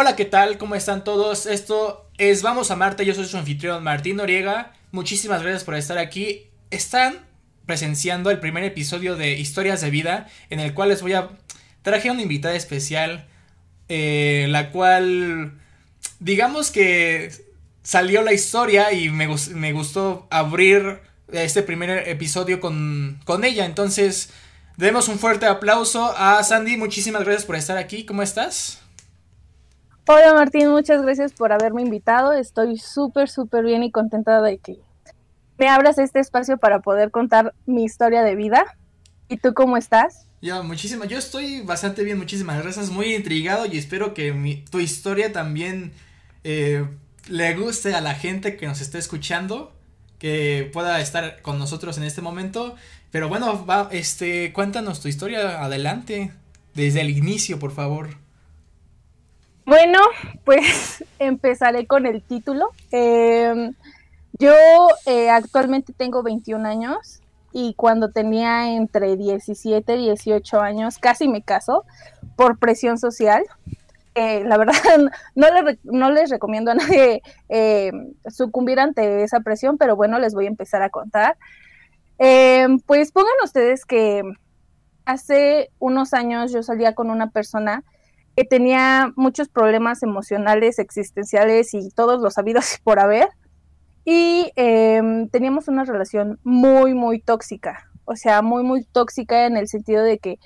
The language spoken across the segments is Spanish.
Hola, ¿qué tal? ¿Cómo están todos? Esto es Vamos a Marte, yo soy su anfitrión Martín Noriega. Muchísimas gracias por estar aquí. Están presenciando el primer episodio de Historias de Vida, en el cual les voy a... Traje una invitada especial, eh, la cual... Digamos que salió la historia y me, me gustó abrir este primer episodio con, con ella. Entonces, demos un fuerte aplauso a Sandy. Muchísimas gracias por estar aquí. ¿Cómo estás? Hola Martín, muchas gracias por haberme invitado. Estoy súper, súper bien y contenta de que me abras este espacio para poder contar mi historia de vida. ¿Y tú cómo estás? Yo, muchísimas, yo estoy bastante bien, muchísimas gracias, muy intrigado y espero que mi, tu historia también eh, le guste a la gente que nos esté escuchando, que pueda estar con nosotros en este momento. Pero bueno, va, este, cuéntanos tu historia adelante, desde el inicio, por favor. Bueno, pues empezaré con el título. Em, yo eh, actualmente tengo 21 años y cuando tenía entre 17 y 18 años casi me caso por presión social. Eh, la verdad no, les recomiendo a nadie em, sucumbir ante esa presión, pero bueno, les voy a empezar a contar. Em, pues pongan ustedes que hace unos años yo salía con una persona que tenía muchos problemas emocionales, existenciales y todos los sabidos por haber. Y em, teníamos una relación muy, muy tóxica. O sea, muy, muy tóxica en el sentido de que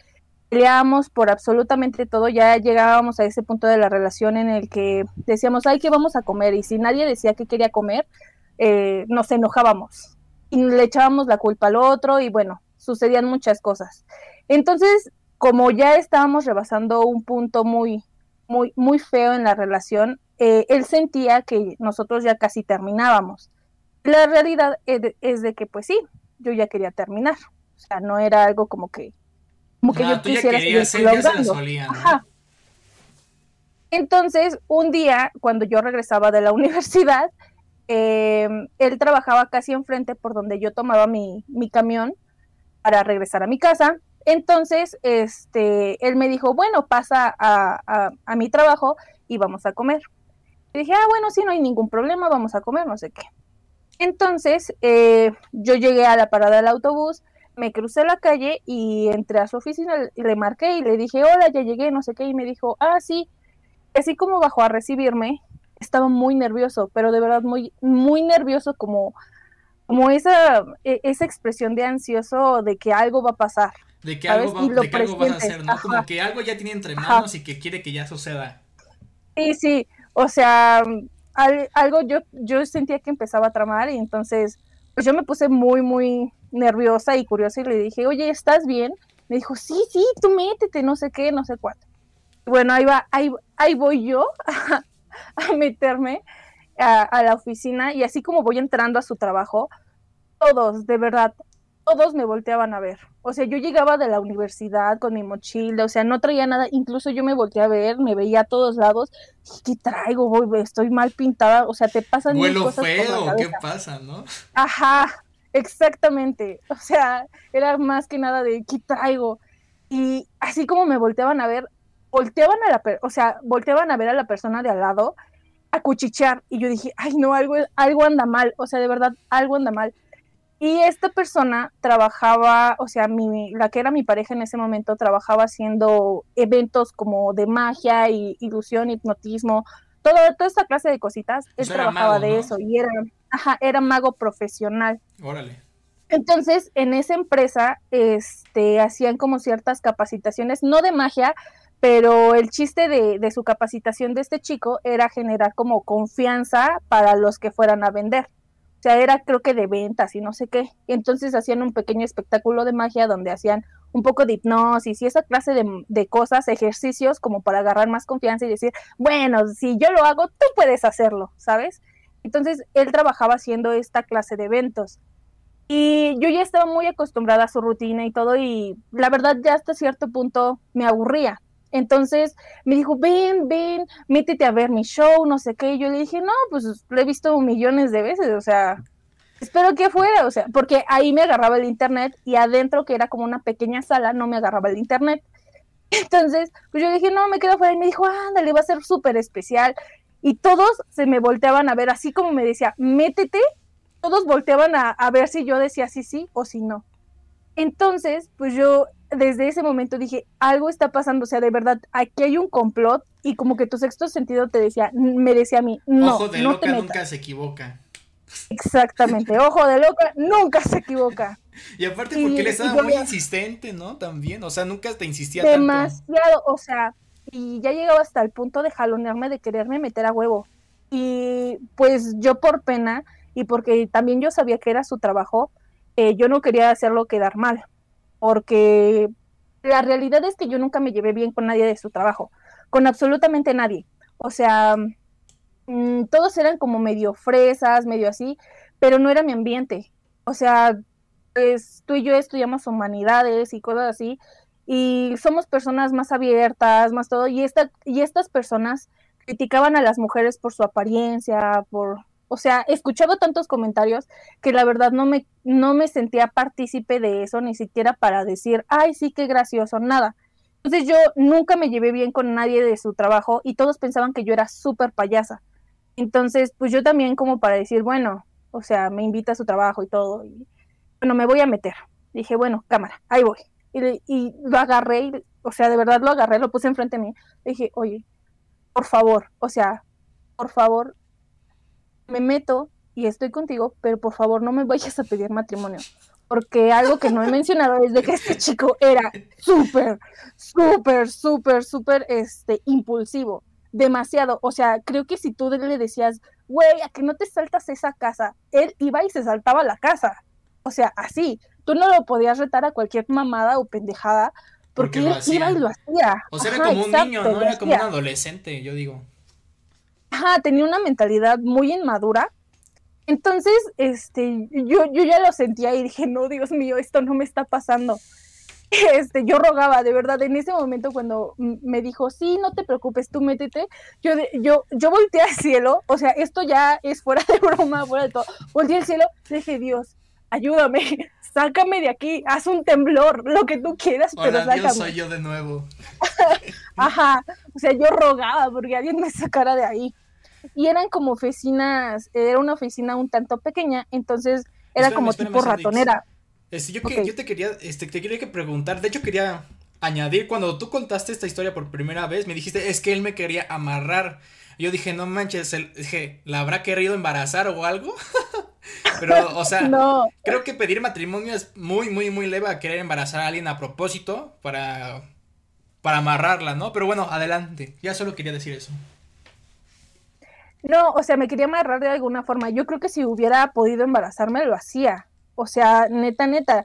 peleábamos por absolutamente todo. Ya llegábamos a ese punto de la relación en el que decíamos, ay, ¿qué vamos a comer? Y si nadie decía que quería comer, eh, nos enojábamos y le echábamos la culpa al otro y bueno, sucedían muchas cosas. Entonces, como ya estábamos rebasando un punto muy, muy, muy feo en la relación, eh, él sentía que nosotros ya casi terminábamos. La realidad es de, que, pues sí, yo ya quería terminar. O sea, no era algo como que, como que yo quisiera seguir Entonces, un día, cuando yo regresaba de la universidad, em, él trabajaba casi enfrente por donde yo tomaba mi, mi camión para regresar a mi casa entonces, este, él me dijo, bueno, pasa a, mi trabajo y vamos a comer. Y dije, ah, bueno, sí, no hay ningún problema, vamos a comer, no sé qué. Entonces, eh, yo llegué a la parada del autobús, me crucé la calle y entré a su oficina, le marqué y le dije, hola, ya llegué, no sé qué, y me dijo, ah, sí. Así como bajó a recibirme, estaba muy nervioso, pero de verdad muy, muy nervioso, como, como esa, e, esa expresión de ansioso de que algo va a pasar de que, algo, de que algo vas a hacer, ¿no? Como que algo ya tiene entre manos y que quiere que ya suceda. Sí, sí, o sea, algo yo, yo sentía que empezaba a tramar y entonces pues yo me puse muy, muy nerviosa y curiosa y le dije, oye, ¿estás bien? Me dijo, sí, sí, tú métete, no sé qué, no sé cuánto. Bueno, ahí va, ahí, ahí voy yo a, meterme a, a, la oficina y así como voy entrando a su trabajo, todos, de verdad, todos me volteaban a ver. O sea, yo llegaba de la universidad con mi mochila, o sea, no traía nada, incluso yo me volteé a ver, me veía a todos lados, ¿qué traigo? Voy, estoy mal pintada, o sea, te pasan Vuelo cosas feo, ¿qué pasa, no? Ajá, exactamente. O sea, era más que nada de ¿qué traigo? Y así como me volteaban a ver, volteaban a la, o sea, volteaban a ver a la persona de al lado a cuchichear y yo dije, "Ay, no, algo algo anda mal", o sea, de verdad algo anda mal y esta persona trabajaba, o sea, mi, la que era mi pareja en ese momento, trabajaba haciendo eventos como de magia, y ilusión, hipnotismo, todo, toda esta clase de cositas. Él trabajaba de eso y era, ajá, era mago profesional. Órale. Entonces, en esa empresa, este, hacían como ciertas capacitaciones, no de magia, pero el chiste de, de su capacitación de este chico era generar como confianza para los que fueran a vender. O sea, era creo que de ventas y no sé qué. entonces hacían un pequeño espectáculo de magia donde hacían un poco de hipnosis y esa clase de, cosas, ejercicios como para agarrar más confianza y decir, bueno, si yo lo hago, tú puedes hacerlo, ¿sabes? Entonces él trabajaba haciendo esta clase de eventos. Y yo ya estaba muy acostumbrada a su rutina y todo y la verdad ya hasta cierto punto me aburría. Entonces me dijo, ven, ven, métete a ver mi show, no sé qué. Y yo le dije, no, pues lo he visto millones de veces, o sea, espero que fuera, o sea, porque ahí me agarraba el internet y adentro, que era como una pequeña sala, no me agarraba el internet. Entonces, pues yo dije, no, me quedo fuera y me dijo, ándale, va a ser súper especial. Y todos se me volteaban a ver, así como me decía, métete, todos volteaban a, a ver si yo decía sí, sí o si no. Entonces, pues yo desde ese momento dije, algo está pasando, o sea, de verdad, aquí hay un complot y como que tu sexto sentido te decía, me decía a mí, no, Ojo de no loca te metas. nunca se equivoca. Exactamente, ojo de loca, nunca se equivoca. Y aparte Y- porque él y estaba yo muy insistente, ¿no? También, o sea, nunca te insistía tanto. Demasiado, o sea, y ya llegaba hasta el punto de jalonearme, de quererme meter a huevo. Y pues yo por pena y porque también yo sabía que era su trabajo, eh, yo no quería hacerlo quedar mal, porque la realidad es que yo nunca me llevé bien con nadie de su trabajo, con absolutamente nadie. O sea, mm, todos eran como medio fresas, medio así, pero no era mi ambiente. O sea, tú y yo estudiamos humanidades y cosas así, y somos personas más abiertas, más todo, y, esta, y estas personas criticaban a las mujeres por su apariencia, por, o sea, escuchaba tantos comentarios que la verdad no me, no me sentía partícipe de eso, ni siquiera para decir, ay, sí, qué gracioso, nada. Entonces yo nunca me llevé bien con nadie de su trabajo y todos pensaban que yo era súper payasa. Entonces, pues yo también como para decir, bueno, o sea, me invita a su trabajo y todo, y bueno, me voy a meter. Dije, bueno, cámara, ahí voy. Y, y lo agarré, o sea, de verdad lo agarré, lo puse enfrente de mí. Dije, oye, por favor, o sea, por favor, me meto y estoy contigo, pero por favor no me vayas a pedir matrimonio. Porque algo que no he mencionado es de que este chico era súper, súper, súper, súper, este, impulsivo. Demasiado. O sea, creo que si tú le decías, güey, a que no te saltas esa casa, él iba y se saltaba la casa. O sea, así. Tú no lo podías retar a cualquier mamada o pendejada porque, él iba y lo hacía. O sea, era como un exacto, niño, ¿no? Era como un adolescente, yo digo. Ajá, tenía una mentalidad muy inmadura. Entonces, este, yo, yo ya lo sentía y dije, no, Dios mío, esto no me está pasando. Este, yo rogaba, de verdad, en ese momento cuando me dijo, sí, no te preocupes, tú métete, yo, yo, yo volteé al cielo, o sea, esto ya es fuera de broma, fuera de todo, volteé al cielo, dije, Dios, ayúdame, sácame de aquí, haz un temblor, lo que tú quieras, pero Hola, Dios, sácame. soy yo de nuevo. Ajá, o sea, yo rogaba porque alguien me sacara de ahí. Y eran como oficinas, era una oficina un tanto pequeña, entonces era Espérame, como espérame, tipo Sandix. ratonera. Este, yo, que- Ok. yo te quería, este, te quería que preguntar, de hecho quería añadir, cuando tú contaste esta historia por primera vez, me dijiste, es que él me quería amarrar. Yo dije, no manches, el- dije, ¿la habrá querido embarazar o algo? Pero, o sea, No, creo que pedir matrimonio es muy, muy, muy leve a querer embarazar a alguien a propósito para, para amarrarla, ¿no? Pero bueno, adelante, ya solo quería decir eso. No, o sea, me quería amarrar de alguna forma. Yo creo que si hubiera podido embarazarme, lo hacía. O sea, neta, neta.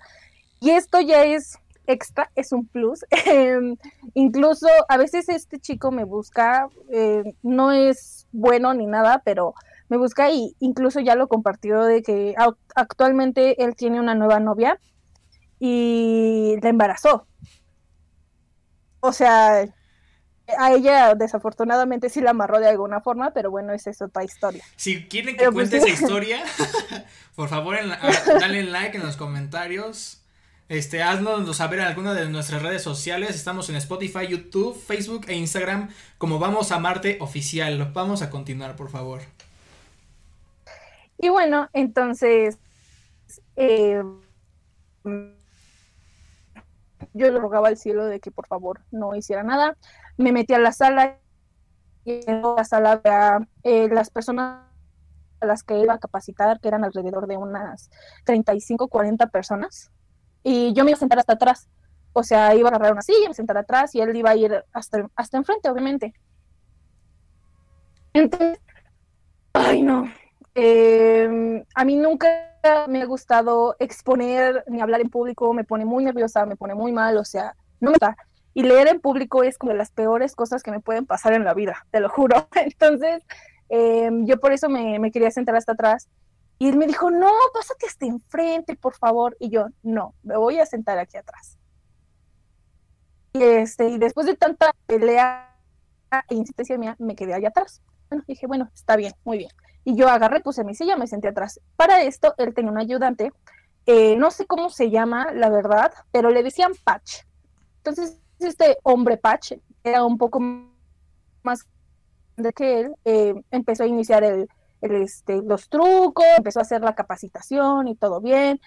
Y esto ya es extra, es un plus. Em, incluso a veces este chico me busca, eh, no es bueno ni nada, pero me busca y incluso ya lo compartió de que actualmente él tiene una nueva novia y la embarazó. O sea, a ella desafortunadamente sí la amarró de alguna forma, pero bueno, esa es otra historia. Si quieren que Pero pues cuente esa historia, por favor, en la- a- dale like en los comentarios. Este, haznos saber en alguna de nuestras redes sociales. Estamos en Spotify, YouTube, Facebook e Instagram como Vamos a Marte Oficial. Vamos a continuar, por favor. Y bueno, entonces eh, yo le rogaba al cielo de que por favor no hiciera nada. Me metí a la sala y en la sala había eh, las personas a las que iba a capacitar, que eran alrededor de unas 35, 40 personas. Y yo me iba a sentar hasta atrás. O sea, iba a agarrar una silla, me sentar atrás y él iba a ir hasta, hasta enfrente, obviamente. Entonces, ay no, eh, a mí nunca me ha gustado exponer ni hablar en público, me pone muy nerviosa, me pone muy mal, o sea, no me gusta. Y leer en público es como de las peores cosas que me pueden pasar en la vida, te lo juro. Entonces, eh, yo por eso me, me quería sentar hasta atrás. Y él me dijo, no, pásate hasta enfrente, por favor. Y yo, no, me voy a sentar aquí atrás. Y, este, y después de tanta pelea e insistencia mía, me quedé allá atrás. Bueno, dije, bueno, está bien, muy bien. Y yo agarré, puse mi silla, me senté atrás. Para esto, él tenía un ayudante, eh, no sé cómo se llama, la verdad, pero le decían Patch. Entonces, este hombre Pache era un poco más de que él, eh, empezó a iniciar el, este, los trucos, empezó a hacer la capacitación y todo bien.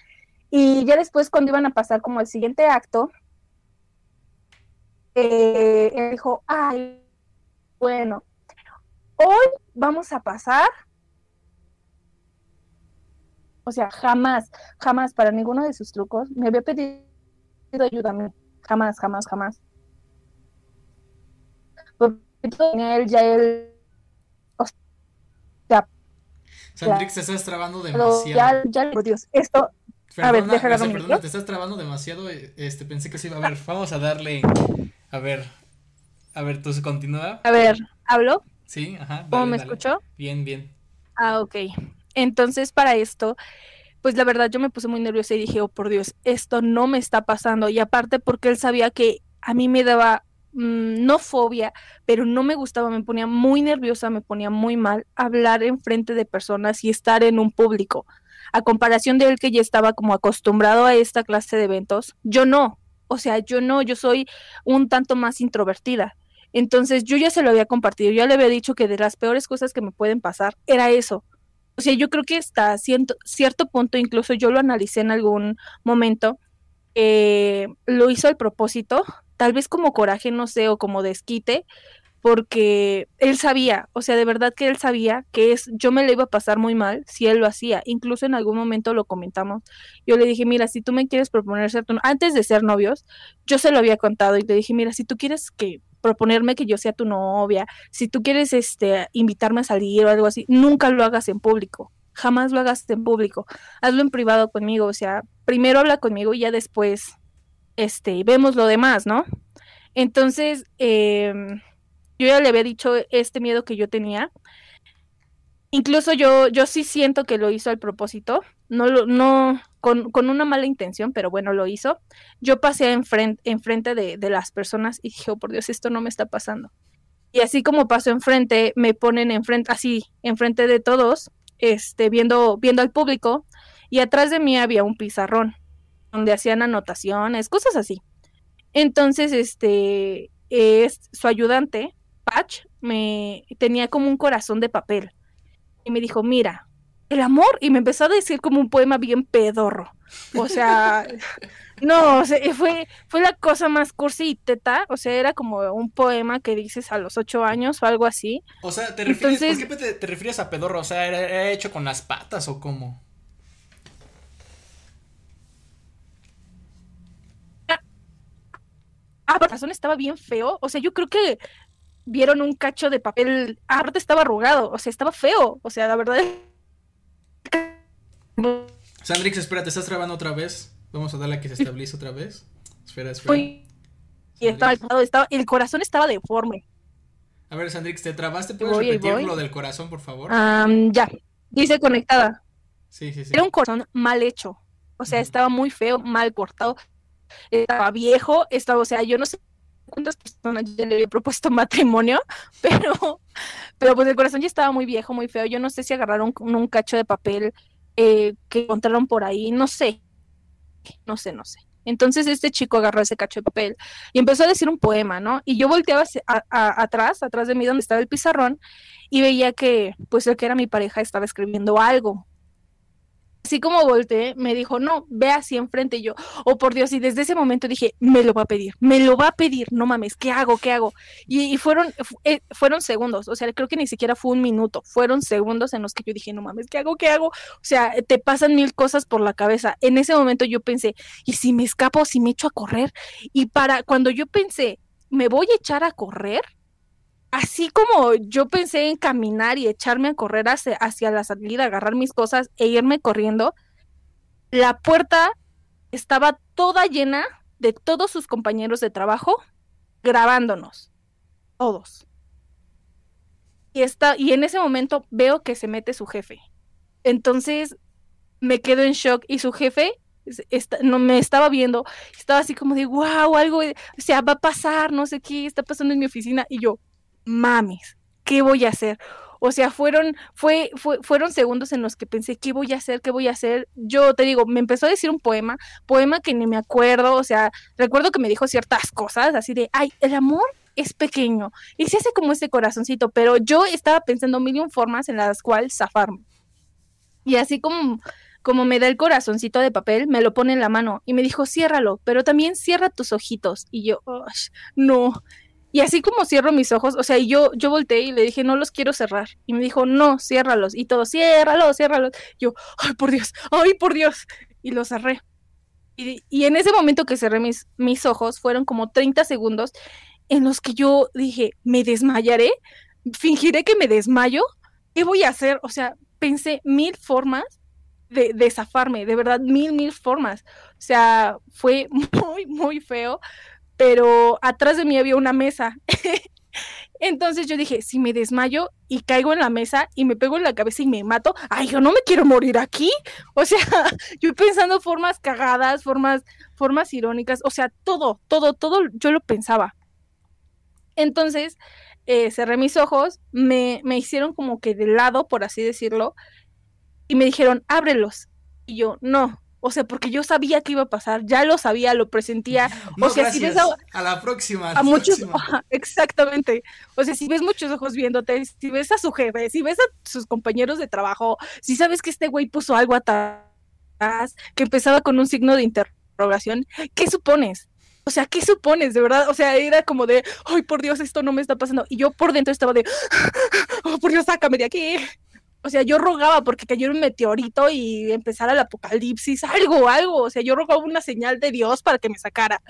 Y ya después, cuando iban a pasar como el siguiente acto, eh, él dijo, ay, bueno, hoy vamos a pasar. O sea, jamás, jamás para ninguno de sus trucos me había pedido ayuda a mí. Jamás, jamás, jamás. Porque él ya él. O sea, Sandrix, te estás trabando demasiado. Ya, ya, Dios, esto. a ver, déjame perdona, te estás trabando demasiado. Este, pensé que sí. A ver, vamos a darle. A ver. A ver, tú se continúa. A ver, ¿hablo? Sí, ajá. ¿Cómo me escuchó? Bien, bien. Ah, ok. Entonces, para esto, pues la verdad yo me puse muy nerviosa y dije, oh por Dios, esto no me está pasando. Y aparte porque él sabía que a mí me daba, mm, no fobia, pero no me gustaba, me ponía muy nerviosa, me ponía muy mal hablar en frente de personas y estar en un público. A comparación de él que ya estaba como acostumbrado a esta clase de eventos, yo no. O sea, yo no, yo soy un tanto más introvertida. Entonces yo ya se lo había compartido, ya le había dicho que de las peores cosas que me pueden pasar era eso, o sea, yo creo que hasta cierto, cierto punto, incluso yo lo analicé en algún momento, eh, lo hizo al propósito, tal vez como coraje, no sé, o como desquite, porque él sabía, o sea, de verdad que él sabía que es, yo me le iba a pasar muy mal si él lo hacía. Incluso en algún momento lo comentamos. Yo le dije, mira, si tú me quieres proponer ser tu antes de ser novios, yo se lo había contado y le dije, mira, si tú quieres que proponerme que yo sea tu novia, si tú quieres este invitarme a salir o algo así, nunca lo hagas en público. Jamás lo hagas en público. Hazlo en privado conmigo, o sea, primero habla conmigo y ya después este vemos lo demás, ¿no? Entonces, eh, yo ya le había dicho este miedo que yo tenía. Incluso yo, yo sí siento que lo hizo al propósito, no, lo, no con, con una mala intención, pero bueno, lo hizo. Yo pasé enfrente, enfrente de, de las personas y dije, oh, por Dios, esto no me está pasando. Y así como pasó enfrente, me ponen enfrente, así, enfrente de todos, este, viendo, viendo al público, y atrás de mí había un pizarrón donde hacían anotaciones, cosas así. Entonces, este, es su ayudante me tenía como un corazón de papel. Y me dijo, mira, el amor, y me empezó a decir como un poema bien pedorro. O sea, no, fue, fue la cosa más cursi y teta, o sea, era como un poema que dices a los ocho años o algo así. O sea, ¿te refieres, ¿por qué te, refieres a pedorro? O sea, ¿era, hecho con las patas o cómo? Ah, por razón estaba bien feo. O sea, yo creo que vieron un cacho de papel, aparte estaba arrugado, o sea, estaba feo, o sea, la verdad. Sandrix, espera, ¿te estás trabando otra vez? Vamos a darle a que se estabilice otra vez. Espera, espera. y estaba, estaba, el corazón estaba deforme. A ver, Sandrix, ¿te trabaste? ¿Puedes repetir lo del corazón, por favor? ya, dice conectada. Sí, sí, sí. Era un corazón mal hecho. O sea, estaba muy feo, mal cortado. Estaba viejo, estaba, o sea, yo no sé cuántas personas ya le había propuesto matrimonio, pero, pero pues el corazón ya estaba muy viejo, muy feo. Yo no sé si agarraron un, cacho de papel eh, que encontraron por ahí, no sé, no sé, no sé. Entonces este chico agarró ese cacho de papel y empezó a decir un poema, ¿no? Y yo volteaba atrás, atrás de mí donde estaba el pizarrón, y veía que, pues el que era mi pareja estaba escribiendo algo, así como volteé, me dijo, no, ve así enfrente. Y yo, oh por Dios, y desde ese momento dije, me lo va a pedir, me lo va a pedir, no mames, ¿qué hago? ¿Qué hago? Y, fueron, eh, fueron segundos, o sea, creo que ni siquiera fue un minuto, fueron segundos en los que yo dije, no mames, ¿qué hago? ¿Qué hago? O sea, te pasan mil cosas por la cabeza. En ese momento yo pensé, ¿y si me escapo, si me echo a correr? Y para cuando yo pensé, ¿me voy a echar a correr? Así como yo pensé en caminar y echarme a correr hacia, la salida, agarrar mis cosas e irme corriendo, la puerta estaba toda llena de todos sus compañeros de trabajo grabándonos. Todos. Y, está, y en ese momento veo que se mete su jefe. Entonces me quedo en shock y su jefe no me estaba viendo, estaba así como de, wow, algo, o sea, va a pasar, no sé qué está pasando en mi oficina. Y yo, mames, ¿qué voy a hacer? O sea, fueron, fue, fueron segundos en los que pensé, ¿qué voy a hacer? ¿Qué voy a hacer? Yo te digo, me empezó a decir un poema, poema que ni me acuerdo, o sea, recuerdo que me dijo ciertas cosas, así de, ay, el amor es pequeño y se hace como este corazoncito, pero yo estaba pensando mil formas en las cuales zafarme. Y así como, como me da el corazoncito de papel, me lo pone en la mano y me dijo, ciérralo, pero también cierra tus ojitos. Y yo, no. Y así como cierro mis ojos, o sea, yo, yo volteé y le dije, no los quiero cerrar. Y me dijo, no, ciérralos. Y todo, ciérralos, ciérralos. Yo, ay, por Dios, ay, por Dios. Y los cerré. Y, y, en ese momento que cerré mis, mis ojos, fueron como 30 segundos en los que yo dije, ¿me desmayaré? ¿Fingiré que me desmayo? ¿Qué voy a hacer? O sea, pensé mil formas de, de zafarme, de verdad, mil, mil formas. O sea, fue muy, muy feo pero atrás de mí había una mesa. Entonces yo dije, si me desmayo y caigo en la mesa y me pego en la cabeza y me mato, ay, yo no me quiero morir aquí. O sea, yo pensando formas cagadas, formas, formas irónicas, o sea, todo, todo, todo, yo lo pensaba. Entonces, eh, cerré mis ojos, me, me hicieron como que de lado, por así decirlo, y me dijeron, ábrelos. Y yo, no, o sea, porque yo sabía que iba a pasar, ya lo sabía, lo presentía. o sea, si ves a, la próxima. A, muchos, exactamente. O sea, si ves muchos ojos viéndote, si ves a su jefe, si ves a sus compañeros de trabajo, si sabes que este güey puso algo atrás, que empezaba con un signo de interrogación, ¿qué supones? O sea, ¿qué supones, de verdad? O sea, era como de, ay, por Dios, esto no me está pasando. Y yo por dentro estaba de, oh, por Dios, sácame de aquí o sea, yo rogaba porque cayó un meteorito y empezara el apocalipsis, algo, algo, o sea, yo rogaba una señal de Dios para que me sacara.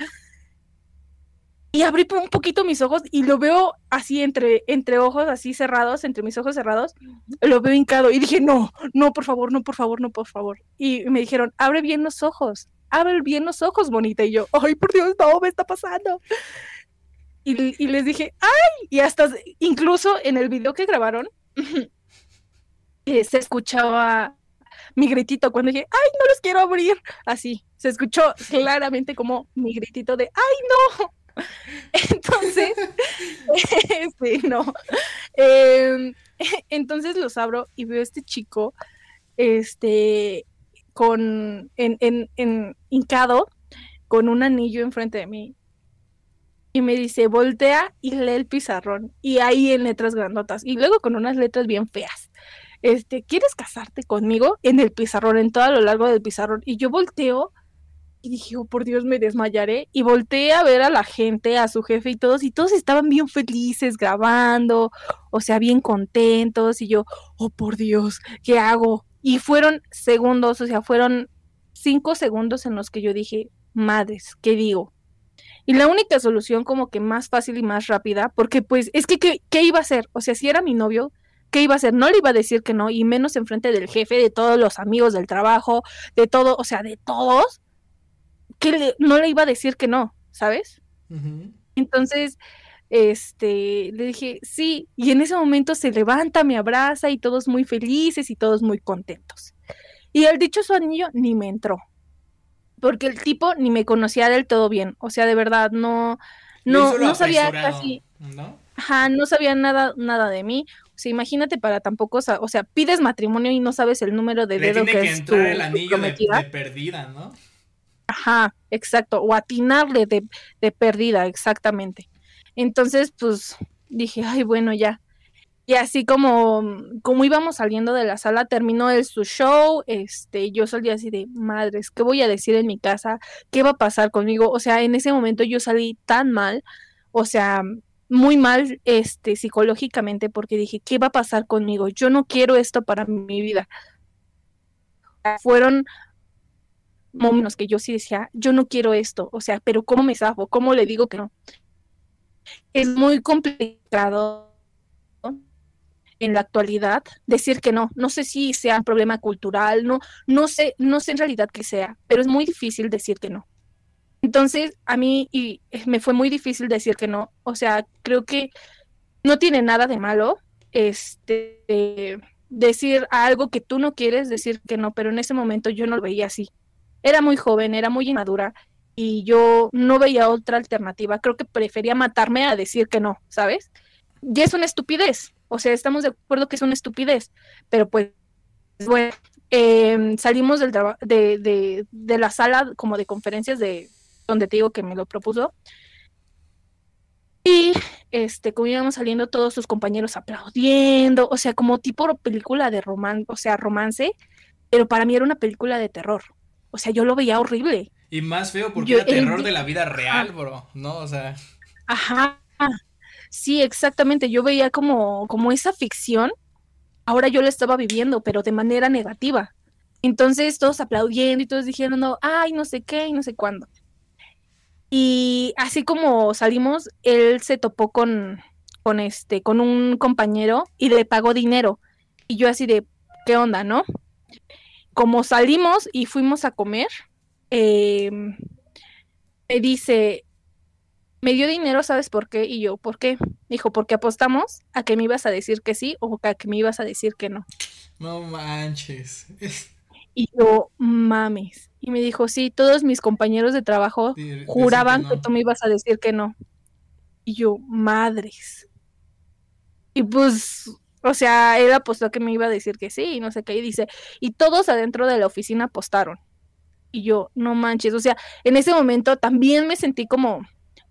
Y abrí un poquito mis ojos y lo veo así entre, entre ojos, así cerrados, entre mis ojos cerrados, lo veo hincado y dije, no, no, por favor, no, por favor, no, por favor. Y me dijeron, abre bien los ojos, abre bien los ojos, bonita. Y yo, ay, por Dios, no, me está pasando. Y, y les dije, ay, y hasta, incluso en el video que grabaron, se escuchaba mi gritito cuando dije, ay, no los quiero abrir. Así, se escuchó claramente como mi gritito de, ay, no. Entonces, sí, no. Em, entonces los abro y veo a este chico, este, con, en, en, en, hincado, con un anillo enfrente de mí. Y me dice, voltea y lee el pizarrón. Y ahí en letras grandotas. Y luego con unas letras bien feas este, ¿quieres casarte conmigo? En el pizarrón, en todo lo largo del pizarrón. Y yo volteo y dije, oh, por Dios, me desmayaré. Y volteé a ver a la gente, a su jefe y todos, y todos estaban bien felices grabando, o sea, bien contentos. Y yo, oh, por Dios, ¿qué hago? Y fueron segundos, o sea, fueron cinco segundos en los que yo dije, madres, ¿qué digo? Y la única solución como que más fácil y más rápida, porque pues es que, ¿qué, qué iba a hacer? O sea, si era mi novio, ¿qué iba a hacer? No le iba a decir que no, y menos enfrente del jefe, de todos los amigos del trabajo, de todo, o sea, de todos, que no le iba a decir que no, ¿sabes? Entonces, este, le dije, sí, y en ese momento se levanta, me abraza y todos muy felices y todos muy contentos. Y el dicho su anillo ni me entró, porque el tipo ni me conocía del todo bien, o sea, de verdad, no, no, no sabía casi, ¿no? Ajá, no sabía nada, nada de mí sea, imagínate para tampoco, o sea, pides matrimonio y no sabes el número de dedo que, es tu, el anillo de, perdida, ¿no? Ajá, exacto, o atinarle de, de perdida, exactamente. Entonces, pues dije, ay, bueno, ya. Y así como, como íbamos saliendo de la sala, terminó el, su show, este, yo salí así de, madres, ¿qué voy a decir en mi casa? ¿Qué va a pasar conmigo? O sea, en ese momento yo salí tan mal, o sea, muy mal este psicológicamente porque dije, ¿qué va a pasar conmigo? Yo no quiero esto para mi vida. Fueron momentos que yo sí decía, yo no quiero esto, o sea, pero ¿cómo me zafo? ¿Cómo le digo que no? Es muy complicado en la actualidad decir que no. No sé si sea un problema cultural, no, no sé, no sé en realidad qué sea, pero es muy difícil decir que no. Entonces, a mí y me fue muy difícil decir que no. O sea, creo que no tiene nada de malo este decir algo que tú no quieres decir que no, pero en ese momento yo no lo veía así. Era muy joven, era muy inmadura y yo no veía otra alternativa. Creo que prefería matarme a decir que no, ¿sabes? Y es una estupidez, O sea, estamos de acuerdo que es una estupidez, pero pues, bueno, em, salimos del de, de, de la sala como de conferencias de donde te digo que me lo propuso. Y este, como íbamos saliendo todos sus compañeros aplaudiendo, o sea, como tipo película de romance, o sea, romance, pero para mí era una película de terror. O sea, yo lo veía horrible. Y más feo porque era terror de la vida real, bro, ¿no? O sea. Ajá. Sí, exactamente. Yo veía como, como esa ficción. Ahora yo la estaba viviendo, pero de manera negativa. Entonces todos aplaudiendo y todos dijeron, no, ay, no sé qué y no sé cuándo. Y así como salimos, él se topó con, con este, con un compañero y le pagó dinero. Y yo así de, ¿qué onda, no? Como salimos y fuimos a comer, em, me dice, me dio dinero, ¿sabes por qué? Y yo, ¿por qué? Dijo, porque apostamos a que me ibas a decir que sí o a que me ibas a decir que no. No manches. Y yo, mames. Y me dijo, sí, todos mis compañeros de trabajo juraban que, tú me ibas a decir que no. Y yo, madres. Y pues, o sea, él apostó que me iba a decir que sí, y no sé qué. Y dice, y todos adentro de la oficina apostaron. Y yo, no manches. O sea, en ese momento también me sentí como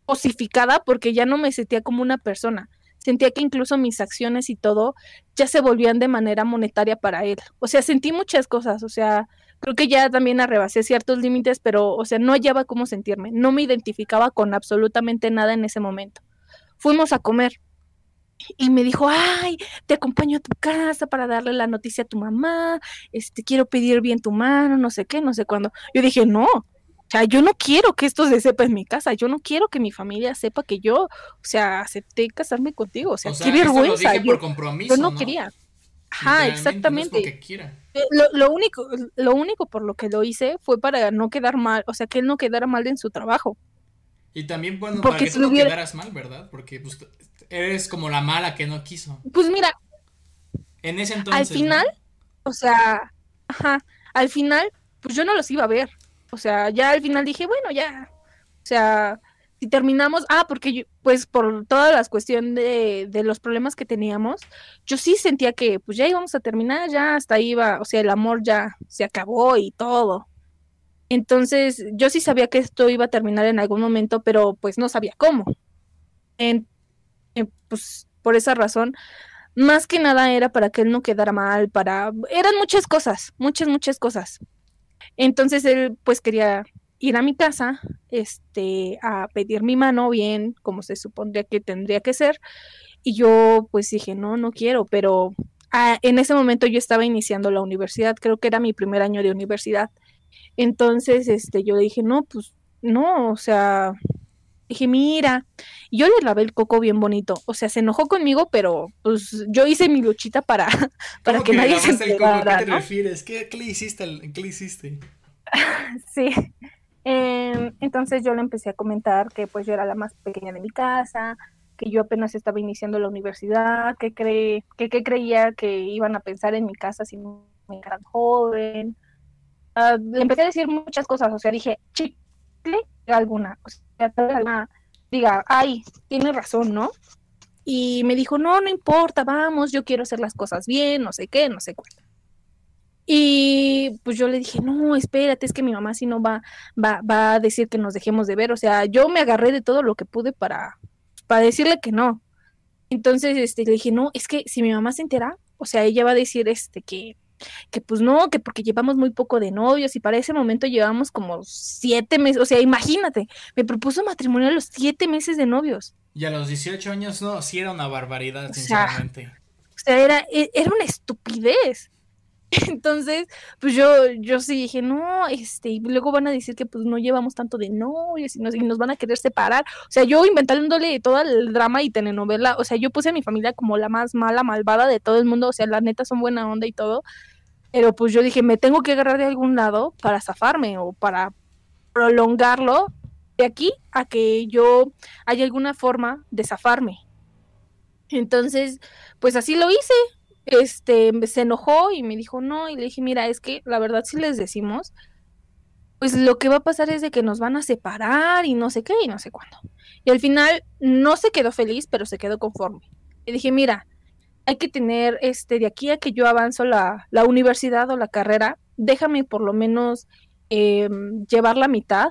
osificada porque ya no me sentía como una persona sentía que incluso mis acciones y todo ya se volvían de manera monetaria para él. O sea, sentí muchas cosas, o sea, creo que ya también arrebasé ciertos límites, pero, o sea, no hallaba cómo sentirme, no me identificaba con absolutamente nada en ese momento. Fuimos a comer y me dijo, ay, te acompaño a tu casa para darle la noticia a tu mamá, este, quiero pedir bien tu mano, no sé qué, no sé cuándo. Yo dije, no, o sea, yo no quiero que esto se sepa en mi casa, yo no quiero que mi familia sepa que yo, o sea, acepté casarme contigo, o sea, qué vergüenza. Lo por compromiso, yo no, quería. Ajá, exactamente. Eh, lo, único, lo único por lo que lo hice fue para no quedar mal, o sea, que él no quedara mal en su trabajo. Y también, bueno, para que tú no quedaras mal, ¿verdad? Porque pues, eres como la mala que no quiso. Pues mira. En ese entonces. Al final, o sea, ajá, al final, pues yo no los iba a ver. O sea, ya al final dije, bueno, ya. O sea, si terminamos, ah, porque pues por todas las cuestiones de, los problemas que teníamos, yo sí sentía que pues ya íbamos a terminar, ya hasta ahí iba, o sea, el amor ya se acabó y todo. Entonces, yo sí sabía que esto iba a terminar en algún momento, pero pues no sabía cómo. En, pues por esa razón, más que nada era para que él no quedara mal, para... Eran muchas cosas, muchas, muchas cosas. Entonces él pues quería ir a mi casa, este, a pedir mi mano bien, como se supondría que tendría que ser. Y yo pues dije, no, no quiero, pero ah, en ese momento yo estaba iniciando la universidad, creo que era mi primer año de universidad. Entonces, este, yo le dije, no, pues no, o sea, dije, mira, yo le lavé el coco bien bonito. O sea, se enojó conmigo, pero pues yo hice mi luchita para, para que, nadie se enterara, ¿Qué te refieres? ¿Qué, le hiciste? ¿Qué le hiciste? sí. Em, entonces yo le empecé a comentar que pues yo era la más pequeña de mi casa, que yo apenas estaba iniciando la universidad, que, cree, que, que creía que iban a pensar en mi casa si me eran joven. Ah, le empecé a decir muchas cosas, o sea, dije, chicle alguna, o sea, alguna diga, ay, tiene razón, ¿no? Y me dijo, no, no importa, vamos, yo quiero hacer las cosas bien, no sé qué, no sé cuánto. Y pues yo le dije, no, espérate, es que mi mamá si no va, va, va a decir que nos dejemos de ver. O sea, yo me agarré de todo lo que pude para, para decirle que no. Entonces, este, le dije, no, es que si mi mamá se entera, o sea, ella va a decir, este, que, que pues no, que porque llevamos muy poco de novios y para ese momento llevamos como siete meses, o sea, imagínate, me propuso matrimonio a los siete meses de novios. Y a los 18 años no, sí era una barbaridad, sinceramente. O sea, era, e, era una estupidez. Entonces, pues yo, yo sí dije, no, este, y luego van a decir que pues no llevamos tanto de novios y nos, y nos van a querer separar. O sea, yo inventándole todo el drama y telenovela, o sea, yo puse a mi familia como la más mala, malvada de todo el mundo, o sea, la neta son buena onda y todo, pero pues yo dije, me tengo que agarrar de algún lado para zafarme o para prolongarlo de aquí a que yo haya alguna forma de zafarme. Entonces, pues así lo hice, este, se enojó y me dijo no, y le dije, mira, es que la verdad si les decimos, pues lo que va a pasar es de que nos van a separar y no sé qué y no sé cuándo. Y al final no se quedó feliz, pero se quedó conforme. Y dije, mira, hay que tener, este, de aquí a que yo avanzo la, la universidad o la carrera, déjame por lo menos em, llevar la mitad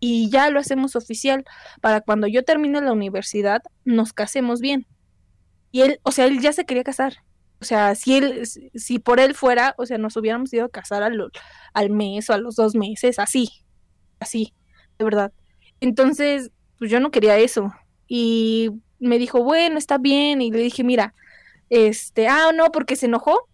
y ya lo hacemos oficial para cuando yo termine la universidad nos casemos bien. Y él, o sea, él ya se quería casar. O sea, si él, si por él fuera, o sea, nos hubiéramos ido a casar al, al mes o a los dos meses, así, así, de verdad. Entonces, pues yo no quería eso. Y me dijo, bueno, está bien. Y le dije, mira, este, ah, no, porque se enojó.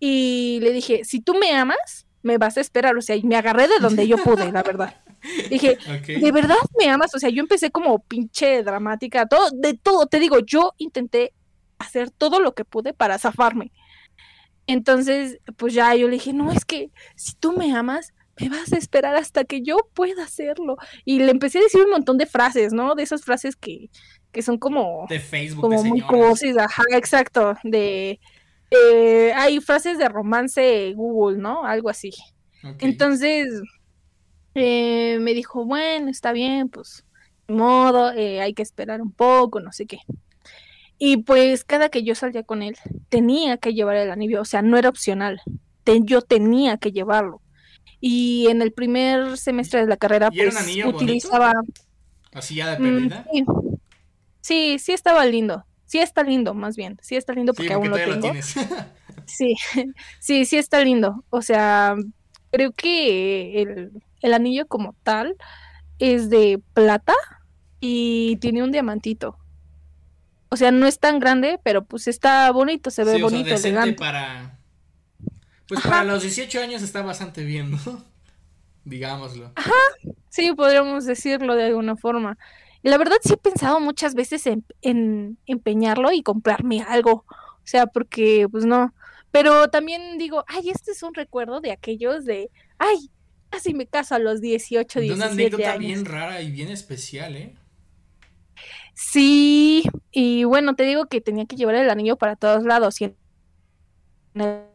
Y le dije, si tú me amas, me vas a esperar. O sea, y me agarré de donde yo pude, la verdad. Dije, ¿de verdad me amas? O sea, yo empecé como pinche dramática, todo, de todo, te digo, yo intenté hacer todo lo que pude para zafarme. Entonces, pues ya yo le dije, no, es que si tú me amas, me vas a esperar hasta que yo pueda hacerlo. Y le empecé a decir un montón de frases, ¿no? De esas frases que, que son como... De Facebook. Como de muy cosis, ajá, exacto. De... hay frases de romance Google, ¿no? Algo así. Entonces, eh, me dijo, bueno, está bien, pues, de modo, eh, hay que esperar un poco, no sé qué. Y pues cada que yo salía con él, tenía que llevar el anillo, o sea, no era opcional, yo tenía que llevarlo. Y en el primer semestre de la carrera, pues utilizaba... ¿Así ya de perdida? sí. sí, estaba lindo. Sí está lindo, más bien. Sí está lindo porque, aún lo tengo. sí, sí, sí está lindo. O sea, creo que el, el anillo como tal es de plata y tiene un diamantito. O sea, no es tan grande, pero pues está bonito, se ve bonito, elegante. para pues para los 18 años está bastante bien, ¿no? Digámoslo. Ajá. Sí, podríamos decirlo de alguna forma. Y la verdad sí he pensado muchas veces en, en empeñarlo y comprarme algo. O sea, porque pues no. Pero también digo, ay, este es un recuerdo de aquellos de, ay, casi me caso a los 18, 17 Una anécdota bien rara y bien especial, ¿eh? Sí, y bueno, te digo que tenía que llevar el anillo para todos lados y en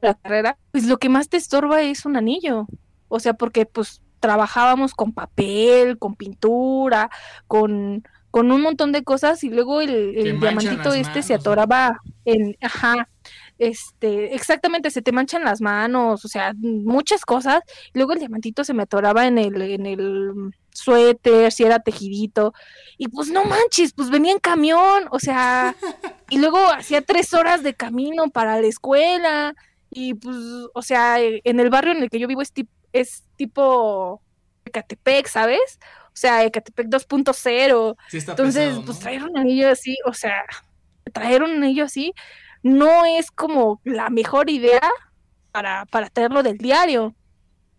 la carrera, pues lo que más te estorba es un anillo. O sea, porque pues trabajábamos con papel, con pintura, con, con un montón de cosas y luego el, diamantito este se atoraba en, ajá, este, exactamente, se te manchan las manos, o sea, muchas cosas. luego el diamantito se me atoraba en el, en el suéter, si era tejidito. Y pues no manches, pues venía en camión, o sea, y luego hacía tres horas de camino para la escuela. Y pues, o sea, en el barrio en el que yo vivo es, tipo, es tipo Ecatepec, ¿sabes? O sea, Ecatepec 2.0. Entonces, pues traer un anillo así, o sea, traer un anillo así no es como la mejor idea para, para traerlo del diario.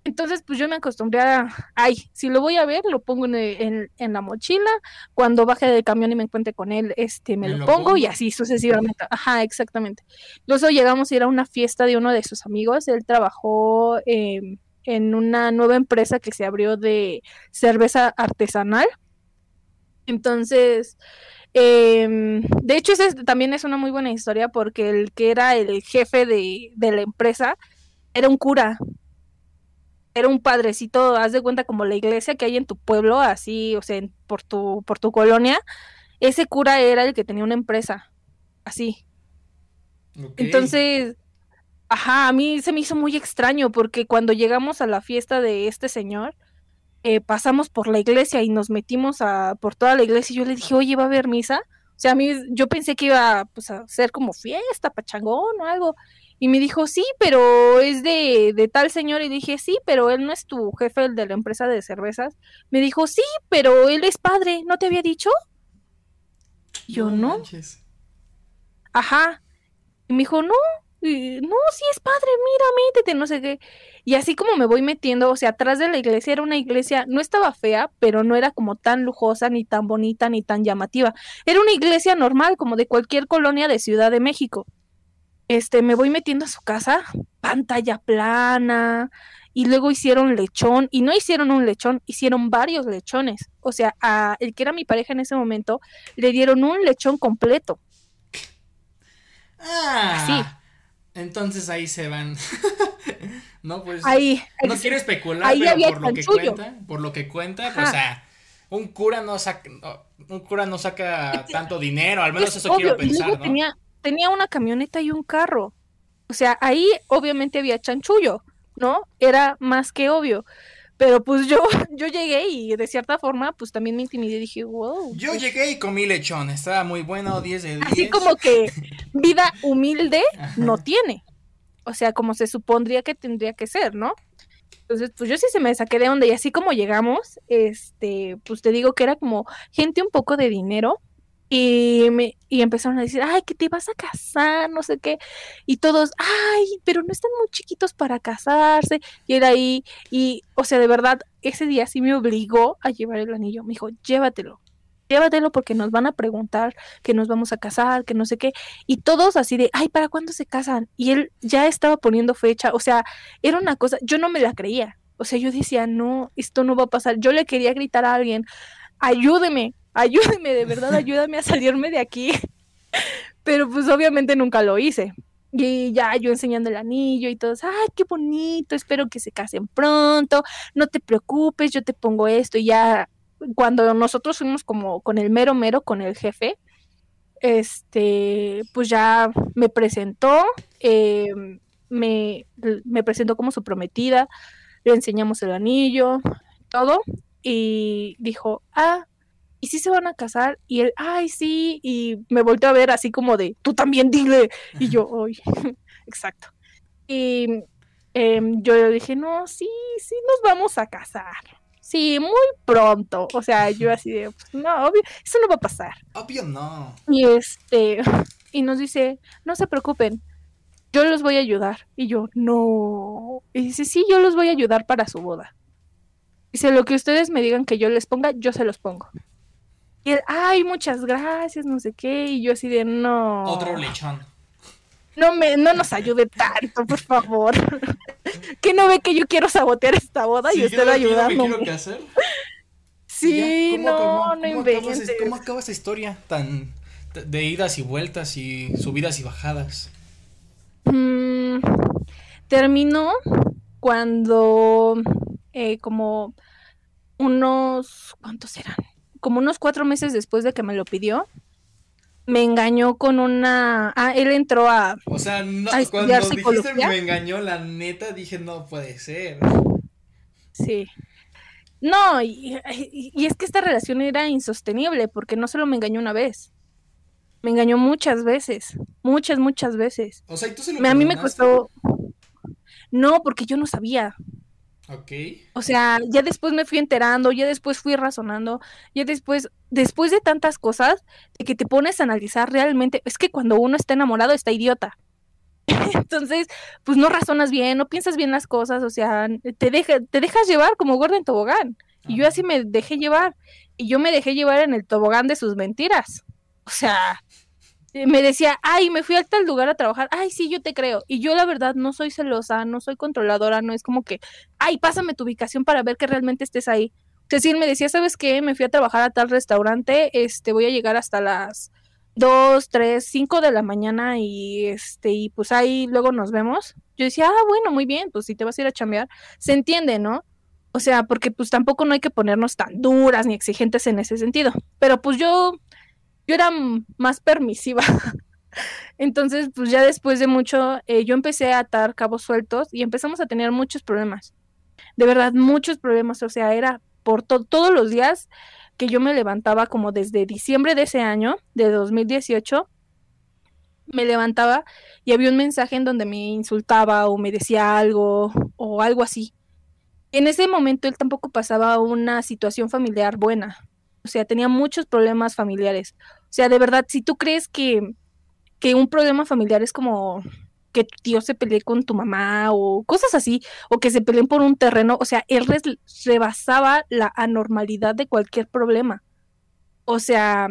Entonces, pues yo me acostumbré a, ay, si lo voy a ver, lo pongo en, en, la mochila, cuando baje del camión y me encuentre con él, este, me, lo, pongo, y así sucesivamente. Ajá, exactamente. Luego llegamos a ir a una fiesta de uno de sus amigos, él trabajó em, en una nueva empresa que se abrió de cerveza artesanal. Entonces, eh, de hecho, esa también es una muy buena historia porque el que era el jefe de, la empresa era un cura. Era un padrecito, haz de cuenta como la iglesia que hay en tu pueblo, así, o sea, por tu, por tu colonia. Ese cura era el que tenía una empresa, así. Entonces, ajá, a mí se me hizo muy extraño porque cuando llegamos a la fiesta de este señor, eh, pasamos por la iglesia y nos metimos a, por toda la iglesia y yo le dije, oye, ¿va a haber misa? O sea, a mí yo pensé que iba pues, a ser como fiesta, pachangón o algo. Y me dijo, sí, pero es de, de tal señor. Y dije, sí, pero él no es tu jefe el de la empresa de cervezas. Me dijo, sí, pero él es padre, ¿no te había dicho? yo no. Ajá. Y me dijo, no, no, sí es padre, mira, métete, no sé qué. Y así como me voy metiendo, o sea, atrás de la iglesia era una iglesia, no estaba fea, pero no era como tan lujosa, ni tan bonita, ni tan llamativa. Era una iglesia normal, como de cualquier colonia de Ciudad de México. Este, me voy metiendo a su casa, pantalla plana, y luego hicieron lechón, y no hicieron un lechón, hicieron varios lechones. O sea, a el que era mi pareja en ese momento, le dieron un lechón completo. Ah. Sí entonces ahí se van. no, pues. Ahí, no quiero especular, pero por lo que cuenta, por lo que cuenta, o sea, un cura no saca, un cura no saca tanto dinero, al menos eso quiero pensar, ¿no? Tenía, tenía una camioneta y un carro. O sea, ahí obviamente había chanchullo, ¿no? Era más que obvio. Pero pues yo, yo llegué y de cierta forma, pues también me intimidé y dije, wow. Yo pues llegué y comí lechón, estaba muy bueno, 10 de 10. Así como que vida humilde no tiene. O sea, como se supondría que tendría que ser, ¿no? Entonces, pues yo sí se me saqué de onda y así como llegamos, este, pues te digo que era como gente un poco de dinero, y, me, y empezaron a decir, ay, que te vas a casar, no sé qué. Y todos, ay, pero no están muy chiquitos para casarse. Y era ahí, y, o sea, de verdad, ese día sí me obligó a llevar el anillo. Me dijo, llévatelo, llévatelo porque nos van a preguntar que nos vamos a casar, que no sé qué. Y todos así de, ay, ¿para cuándo se casan? Y él ya estaba poniendo fecha. O sea, era una cosa, yo no me la creía. O sea, yo decía, no, esto no va a pasar. Yo le quería gritar a alguien, ayúdeme, ayúdeme, de verdad, ayúdame a salirme de aquí. Pero pues obviamente nunca lo hice. Y ya yo enseñando el anillo y todos, ay, qué bonito, espero que se casen pronto, no te preocupes, yo te pongo esto. Y ya cuando nosotros fuimos como con el mero mero, con el jefe, este, pues ya me presentó, eh, me, me presentó como su prometida, le enseñamos el anillo, todo, y dijo, ah, ¿y si se van a casar? Y él, ay, sí, y me volteó a ver así como de, tú también dile. Y yo, hoy, exacto. Y em, yo dije, no, sí, sí, nos vamos a casar. Sí, muy pronto. O sea, yo así de, pues, no, obvio, eso no va a pasar. Obvio no. Y este, y nos dice, no se preocupen, yo los voy a ayudar. Y yo, no. Y dice, sí, yo los voy a ayudar para su boda. Dice, lo que ustedes me digan que yo les ponga, yo se los pongo. Y él, ay, muchas gracias, no sé qué. Y yo así de, no. Otro lechón. No, me, no nos ayude tanto, por favor. que no ve que yo quiero sabotear esta boda y usted ayudando. Quiero hacer? Sí, no, no inventes. ¿Cómo acaba esa historia tan de idas y vueltas y subidas y bajadas? Mm, terminó cuando eh, como unos, ¿cuántos eran? Como unos cuatro meses después de que me lo pidió, me engañó con una... Ah, él entró a... O sea, no, cuando dijiste me engañó, la neta dije, no puede ser. Sí. No, y, es que esta relación era insostenible porque no solo me engañó una vez. Me engañó muchas veces. Muchas, muchas veces. O sea, ¿y tú se lo A mí me costó... No, porque yo no sabía. Ok. O sea, ya después me fui enterando, ya después fui razonando, ya después, después de tantas cosas, de que te pones a analizar realmente, es que cuando uno está enamorado está idiota. Entonces, pues no razonas bien, no piensas bien las cosas, o sea, te, deja, te dejas llevar como gordo en tobogán. Y yo así me dejé llevar. Y yo me dejé llevar en el tobogán de sus mentiras. O sea, me decía, ay, me fui a tal lugar a trabajar, ay, sí, yo te creo. Y yo la verdad no soy celosa, no soy controladora, no es como que, ay, pásame tu ubicación para ver que realmente estés ahí. Cecil me decía, ¿sabes qué? Me fui a trabajar a tal restaurante, este, voy a llegar hasta las 2, 3, 5 de la mañana y este, y pues ahí luego nos vemos. Yo decía, ah, bueno, muy bien, pues si te vas a ir a chambear, se entiende, ¿no? O sea, porque pues tampoco no hay que ponernos tan duras ni exigentes en ese sentido. Pero pues yo yo era más permisiva. Entonces, pues ya después de mucho, eh, yo empecé a atar cabos sueltos y empezamos a tener muchos problemas. De verdad, muchos problemas. O sea, era por todos los días que yo me levantaba como desde diciembre de ese año, de 2018, me levantaba y había un mensaje en donde me insultaba o me decía algo o algo así. En ese momento él tampoco pasaba una situación familiar buena. O sea, tenía muchos problemas familiares. O sea, de verdad, si tú crees que, que un problema familiar es como que tu tío se pelee con tu mamá o cosas así, o que se peleen por un terreno, o sea, él rebasaba la anormalidad de cualquier problema. O sea,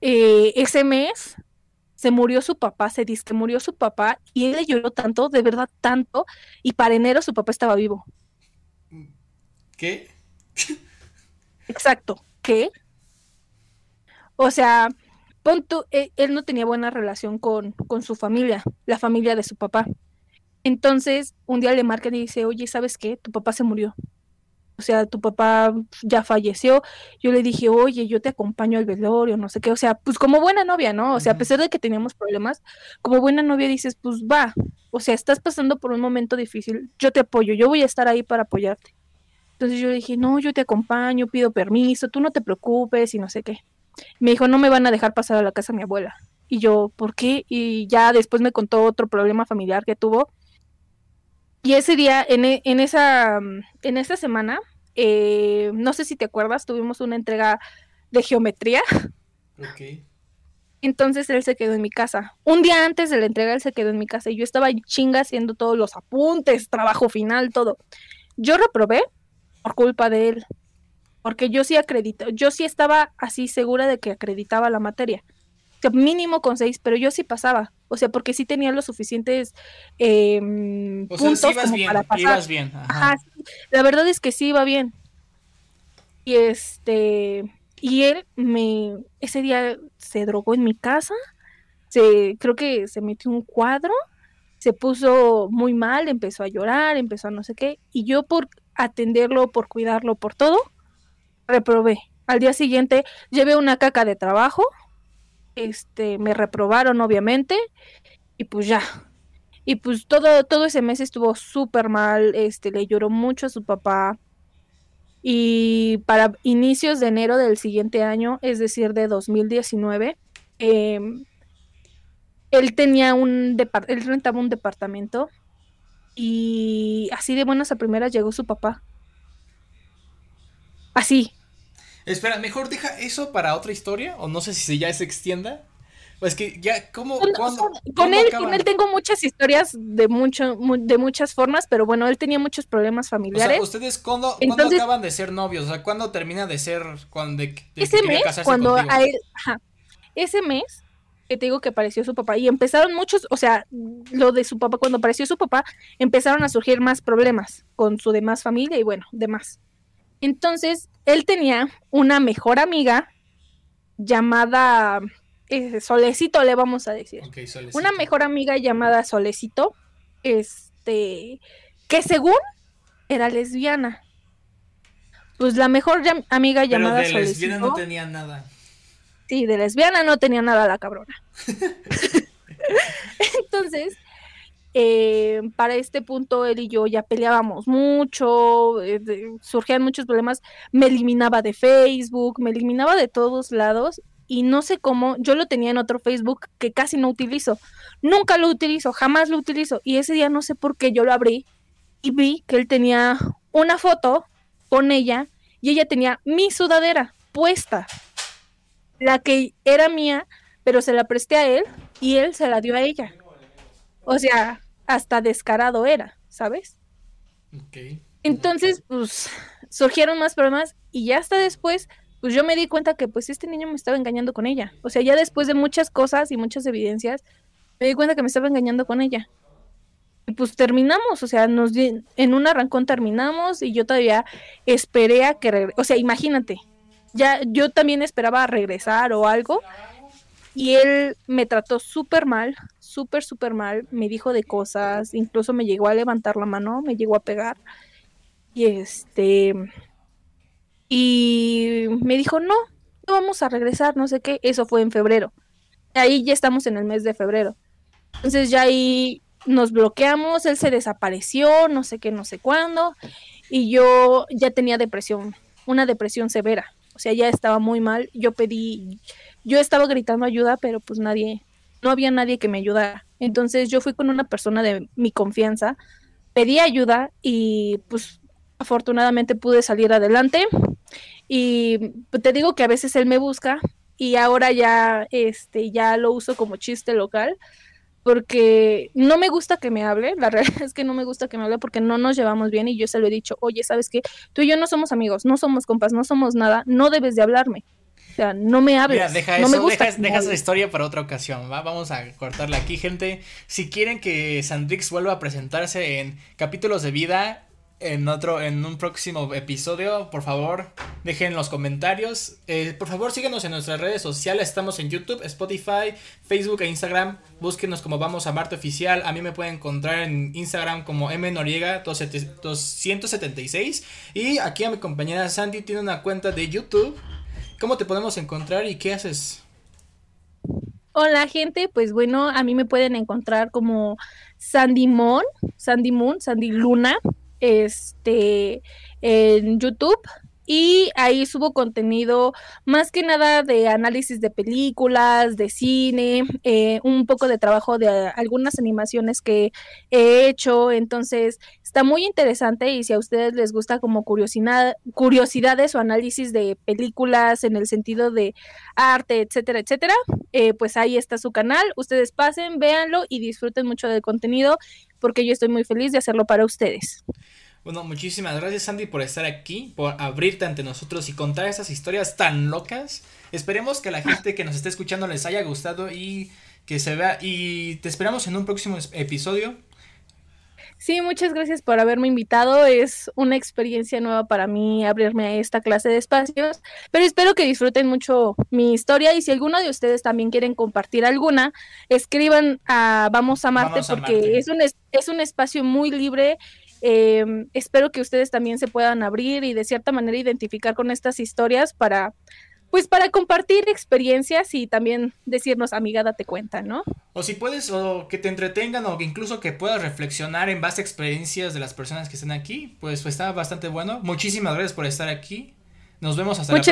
eh, ese mes se murió su papá, se dice que murió su papá y él le lloró tanto, de verdad tanto, y para enero su papá estaba vivo. ¿Qué? Exacto, ¿qué? O sea, e, él, no tenía buena relación con, con su familia, la familia de su papá. Entonces, un día le marcan y dice, oye, ¿sabes qué? Tu papá se murió. o sea, tu papá ya falleció. Yo le dije, oye, yo te acompaño al velorio, no sé qué, o sea, pues como buena novia, ¿no? O sea, a pesar de que teníamos problemas, como buena novia dices, pues va, o sea, estás pasando por un momento difícil, yo te apoyo, yo voy a estar ahí para apoyarte. Entonces yo le dije, no, yo te acompaño, pido permiso, tú no te preocupes y no sé qué. Me dijo, no me van a dejar pasar a la casa de mi abuela. Y yo, ¿por qué? Y ya después me contó otro problema familiar que tuvo y ese día, en, e, en esa, en esta semana, eh, no sé si te acuerdas, tuvimos una entrega de geometría. Ok. Entonces él se quedó en mi casa. Un día antes de la entrega, él se quedó en mi casa y yo estaba chinga haciendo todos los apuntes, trabajo final, todo. Yo reprobé por culpa de él, porque yo sí acredito, yo sí estaba así segura de que acreditaba la materia mínimo con seis, pero yo sí pasaba. O sea, porque sí tenía los suficientes eh, puntos como para pasar. bien. la verdad es que sí iba bien. Y este, y él me, ese día se drogó en mi casa. Se, creo que se metió un cuadro, se puso muy mal, empezó a llorar, empezó a no sé qué. Y yo por atenderlo, por cuidarlo, por todo, reprobé. Al día siguiente llevé una caca de trabajo este, me reprobaron obviamente y pues ya. Y pues todo, todo ese mes estuvo súper mal, este, le lloró mucho a su papá. Y para inicios de enero del siguiente año, es decir, de 2019, em, él tenía un él rentaba un departamento y así de buenas a primeras llegó su papá. Así, Espera, mejor deja eso para otra historia, o no sé si ya se extienda. Pues que ya, ¿cómo? con él, con él tengo muchas historias de mucho, de muchas formas, pero bueno, él tenía muchos problemas familiares. ¿ustedes cuándo, acaban de ser novios? O sea, ¿cuándo termina de ser, cuando de, ese mes, cuando a él, ese mes, que te digo que apareció su papá, y empezaron muchos, o sea, lo de su papá, cuando apareció su papá, empezaron a surgir más problemas con su demás familia y bueno, demás. Entonces, él tenía una mejor amiga llamada eh, Solecito, le vamos a decir. una mejor amiga llamada Solecito, este, que según era lesbiana. Pues la mejor amiga llamada Pero de lesbiana no tenía nada. Sí, de lesbiana no tenía nada la cabrona. Entonces, eh, para este punto él y yo ya peleábamos mucho, eh, surgían muchos problemas, me eliminaba de Facebook, me eliminaba de todos lados y no sé cómo, yo lo tenía en otro Facebook que casi no utilizo, nunca lo utilizo, jamás lo utilizo. Y ese día no sé por qué yo lo abrí y vi que él tenía una foto con ella y ella tenía mi sudadera puesta, la que era mía, pero se la presté a él y él se la dio a ella. O sea, hasta descarado era, ¿sabes? Entonces, pues, surgieron más problemas y ya hasta después, pues yo me di cuenta que pues este niño me estaba engañando con ella. O sea, ya después de muchas cosas y muchas evidencias, me di cuenta que me estaba engañando con ella. Y pues terminamos, o sea, nos en un arrancón terminamos y yo todavía esperé a que, o sea, imagínate, ya yo también esperaba regresar o algo y él me trató súper mal, súper, súper mal. Me dijo de cosas, incluso me llegó a levantar la mano, me llegó a pegar. Y este. Y me dijo, no, no vamos a regresar, no sé qué. Eso fue en febrero. Ahí ya estamos en el mes de febrero. Entonces ya ahí nos bloqueamos, él se desapareció, no sé qué, no sé cuándo. Y yo ya tenía depresión, una depresión severa. O sea, ya estaba muy mal. Yo pedí yo estaba gritando ayuda, pero pues nadie, no había nadie que me ayudara. Entonces yo fui con una persona de mi confianza, pedí ayuda y pues afortunadamente pude salir adelante. Y te digo que a veces él me busca y ahora ya, este, ya lo uso como chiste local porque no me gusta que me hable, la realidad es que no me gusta que me hable porque no nos llevamos bien y yo se lo he dicho, oye, ¿sabes qué? Tú y yo no somos amigos, no somos compas, no somos nada, no debes de hablarme sea, no me hables. deja no me gusta deja, esa historia para otra ocasión, ¿va? Vamos a cortarla aquí, gente. Si quieren que Sandrix vuelva a presentarse en capítulos de vida, en otro, en un próximo episodio. Por favor, dejen los comentarios. Eh, por favor, síguenos en nuestras redes sociales. Estamos en YouTube, Spotify, Facebook e Instagram. Búsquenos como Vamos a Marte Oficial. A mí me pueden encontrar en Instagram como mnoriega 276. Y aquí a mi compañera Sandy tiene una cuenta de YouTube. ¿Cómo te podemos encontrar y qué haces? Hola gente, pues bueno, a mí me pueden encontrar como Sandy Moon, Sandy Moon, Sandy Luna, este, en YouTube y ahí subo contenido más que nada de análisis de películas, de cine, eh, un poco de trabajo de algunas animaciones que he hecho, entonces está muy interesante y si a ustedes les gusta como curiosidad, curiosidades o análisis de películas en el sentido de arte, etcétera, etcétera, eh, pues ahí está su canal, ustedes pasen, véanlo y disfruten mucho del contenido porque yo estoy muy feliz de hacerlo para ustedes. Bueno, muchísimas gracias Sandy por estar aquí, por abrirte ante nosotros y contar esas historias tan locas. Esperemos que a la gente que nos esté escuchando les haya gustado y que se vea y te esperamos en un próximo episodio. Sí, muchas gracias por haberme invitado. Es una experiencia nueva para mí abrirme a esta clase de espacios, pero espero que disfruten mucho mi historia y si alguno de ustedes también quieren compartir alguna, escriban a Vamos a Marte porque Es, un, es un espacio muy libre eh, espero que ustedes también se puedan abrir y de cierta manera identificar con estas historias para, pues para compartir experiencias y también decirnos, amiga, date cuenta, ¿no? O si puedes, o que te entretengan, o que incluso que puedas reflexionar en base a experiencias de las personas que están aquí, pues, pues está bastante bueno. Muchísimas gracias por estar aquí. Nos vemos hasta la próxima.